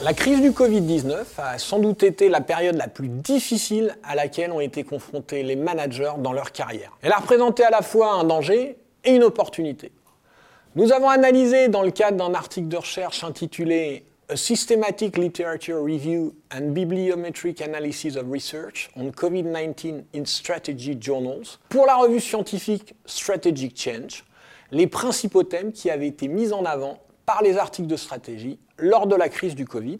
La crise du Covid-19 a sans doute été la période la plus difficile à laquelle ont été confrontés les managers dans leur carrière. Elle a représenté à la fois un danger et une opportunité. Nous avons analysé dans le cadre d'un article de recherche intitulé A Systematic Literature Review and Bibliometric Analysis of Research on COVID-19 in Strategy Journals pour la revue scientifique Strategic Change les principaux thèmes qui avaient été mis en avant par les articles de stratégie lors de la crise du Covid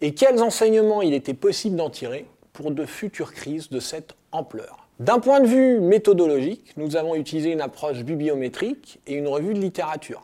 et quels enseignements il était possible d'en tirer pour de futures crises de cette ampleur. D'un point de vue méthodologique, nous avons utilisé une approche bibliométrique et une revue de littérature.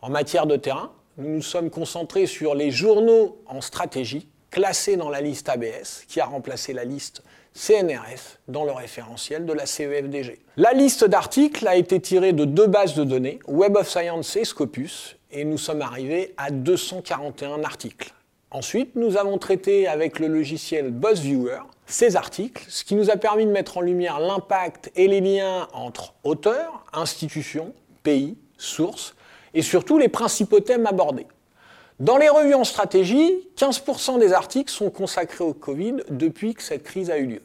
En matière de terrain, nous nous sommes concentrés sur les journaux en stratégie classés dans la liste ABS qui a remplacé la liste CNRS dans le référentiel de la CEFDG. La liste d'articles a été tirée de deux bases de données, Web of Science et Scopus, et nous sommes arrivés à 241 articles. Ensuite, nous avons traité avec le logiciel BuzzViewer ces articles, ce qui nous a permis de mettre en lumière l'impact et les liens entre auteurs, institutions, pays, sources, et surtout les principaux thèmes abordés. Dans les revues en stratégie, 15% des articles sont consacrés au Covid depuis que cette crise a eu lieu.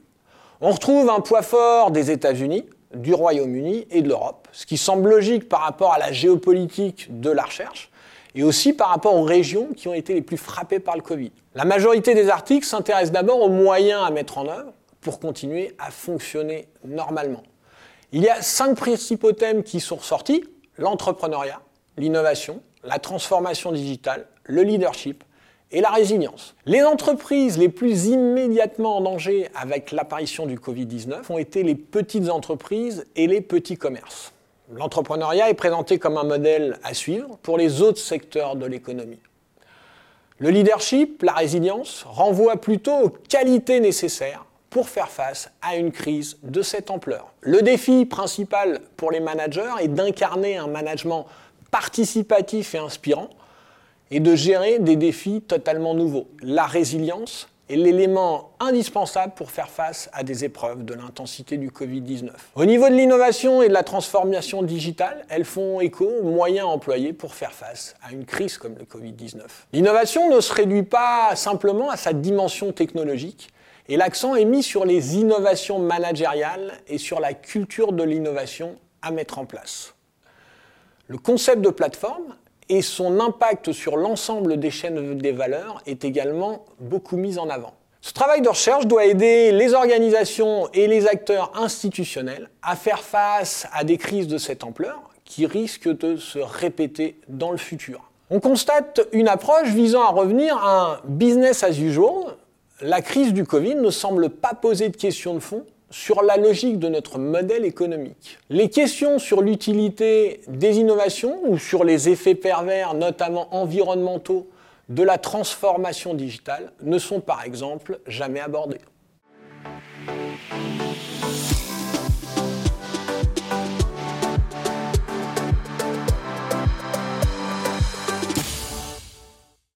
On retrouve un poids fort des États-Unis, du Royaume-Uni et de l'Europe, ce qui semble logique par rapport à la géopolitique de la recherche et aussi par rapport aux régions qui ont été les plus frappées par le Covid. La majorité des articles s'intéressent d'abord aux moyens à mettre en œuvre pour continuer à fonctionner normalement. Il y a cinq principaux thèmes qui sont ressortis, l'entrepreneuriat, l'innovation, la transformation digitale, le leadership et la résilience. Les entreprises les plus immédiatement en danger avec l'apparition du Covid-19 ont été les petites entreprises et les petits commerces. L'entrepreneuriat est présenté comme un modèle à suivre pour les autres secteurs de l'économie. Le leadership, la résilience, renvoient plutôt aux qualités nécessaires pour faire face à une crise de cette ampleur. Le défi principal pour les managers est d'incarner un management participatif et inspirant et de gérer des défis totalement nouveaux. La résilience est l'élément indispensable pour faire face à des épreuves de l'intensité du Covid-19. Au niveau de l'innovation et de la transformation digitale, elles font écho aux moyens employés pour faire face à une crise comme le Covid-19. L'innovation ne se réduit pas simplement à sa dimension technologique, et l'accent est mis sur les innovations managériales et sur la culture de l'innovation à mettre en place. Le concept de plateforme et son impact sur l'ensemble des chaînes des valeurs est également beaucoup mis en avant. Ce travail de recherche doit aider les organisations et les acteurs institutionnels à faire face à des crises de cette ampleur qui risquent de se répéter dans le futur. On constate une approche visant à revenir à un business as usual. La crise du Covid ne semble pas poser de questions de fond sur la logique de notre modèle économique. Les questions sur l'utilité des innovations ou sur les effets pervers, notamment environnementaux, de la transformation digitale ne sont par exemple jamais abordées.